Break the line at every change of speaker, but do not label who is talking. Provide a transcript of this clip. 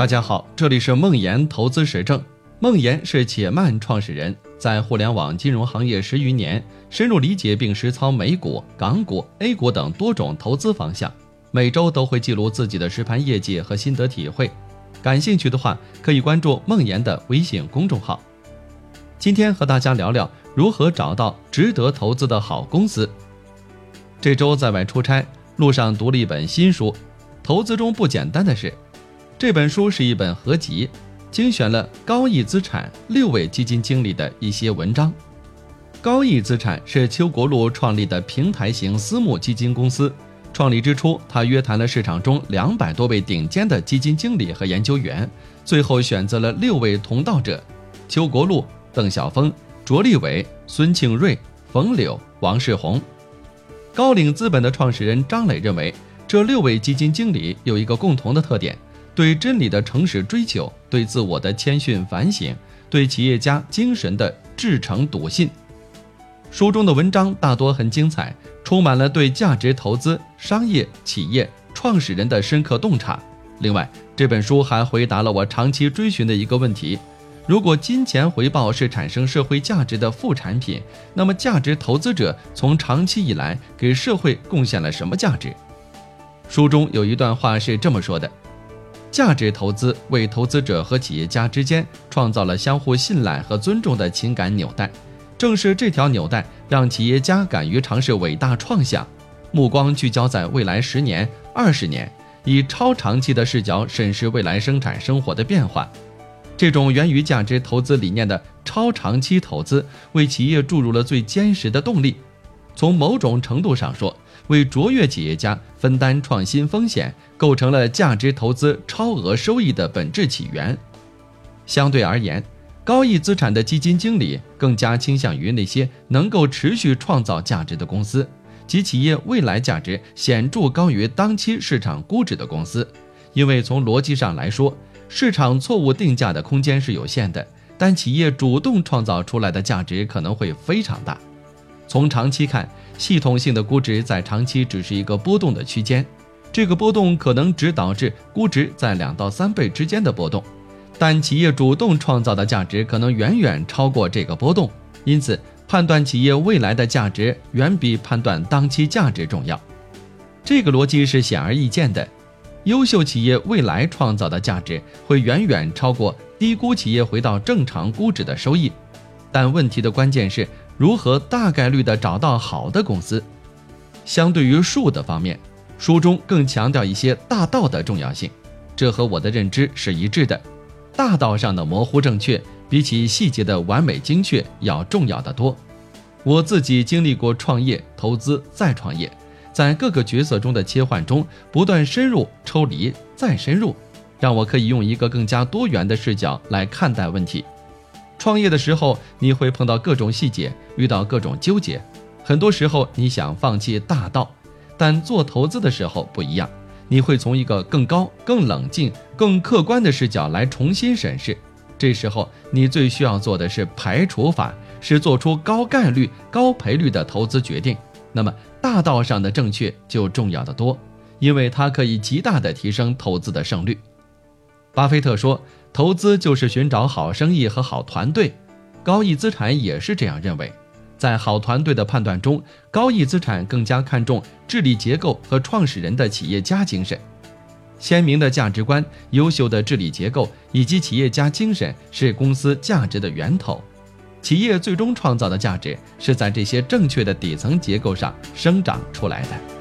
大家好，这里是梦岩投资实证。梦岩是且慢创始人，在互联网金融行业十余年，深入理解并实操美股、港股、A 股等多种投资方向。每周都会记录自己的实盘业绩和心得体会。感兴趣的话，可以关注梦岩的微信公众号。今天和大家聊聊如何找到值得投资的好公司。这周在外出差，路上读了一本新书，《投资中不简单的事》。这本书是一本合集，精选了高毅资产六位基金经理的一些文章。高毅资产是邱国禄创立的平台型私募基金公司。创立之初，他约谈了市场中两百多位顶尖的基金经理和研究员，最后选择了六位同道者：邱国禄、邓晓峰、卓立伟、孙庆瑞、冯柳、王世宏。高瓴资本的创始人张磊认为，这六位基金经理有一个共同的特点。对真理的诚实追求，对自我的谦逊反省，对企业家精神的至诚笃信。书中的文章大多很精彩，充满了对价值投资、商业企业创始人的深刻洞察。另外，这本书还回答了我长期追寻的一个问题：如果金钱回报是产生社会价值的副产品，那么价值投资者从长期以来给社会贡献了什么价值？书中有一段话是这么说的。价值投资为投资者和企业家之间创造了相互信赖和尊重的情感纽带，正是这条纽带让企业家敢于尝试伟大创想，目光聚焦在未来十年、二十年，以超长期的视角审视未来生产生活的变化。这种源于价值投资理念的超长期投资，为企业注入了最坚实的动力。从某种程度上说，为卓越企业家分担创新风险，构成了价值投资超额收益的本质起源。相对而言，高毅资产的基金经理更加倾向于那些能够持续创造价值的公司，及企业未来价值显著高于当期市场估值的公司。因为从逻辑上来说，市场错误定价的空间是有限的，但企业主动创造出来的价值可能会非常大。从长期看。系统性的估值在长期只是一个波动的区间，这个波动可能只导致估值在两到三倍之间的波动，但企业主动创造的价值可能远远超过这个波动，因此判断企业未来的价值远比判断当期价值重要。这个逻辑是显而易见的，优秀企业未来创造的价值会远远超过低估企业回到正常估值的收益，但问题的关键是。如何大概率地找到好的公司？相对于术的方面，书中更强调一些大道的重要性，这和我的认知是一致的。大道上的模糊正确，比起细节的完美精确要重要的多。我自己经历过创业、投资、再创业，在各个角色中的切换中，不断深入、抽离、再深入，让我可以用一个更加多元的视角来看待问题。创业的时候，你会碰到各种细节，遇到各种纠结，很多时候你想放弃大道，但做投资的时候不一样，你会从一个更高、更冷静、更客观的视角来重新审视。这时候你最需要做的是排除法，是做出高概率、高赔率的投资决定。那么大道上的正确就重要的多，因为它可以极大的提升投资的胜率。巴菲特说。投资就是寻找好生意和好团队，高毅资产也是这样认为。在好团队的判断中，高毅资产更加看重治理结构和创始人的企业家精神。鲜明的价值观、优秀的治理结构以及企业家精神是公司价值的源头。企业最终创造的价值是在这些正确的底层结构上生长出来的。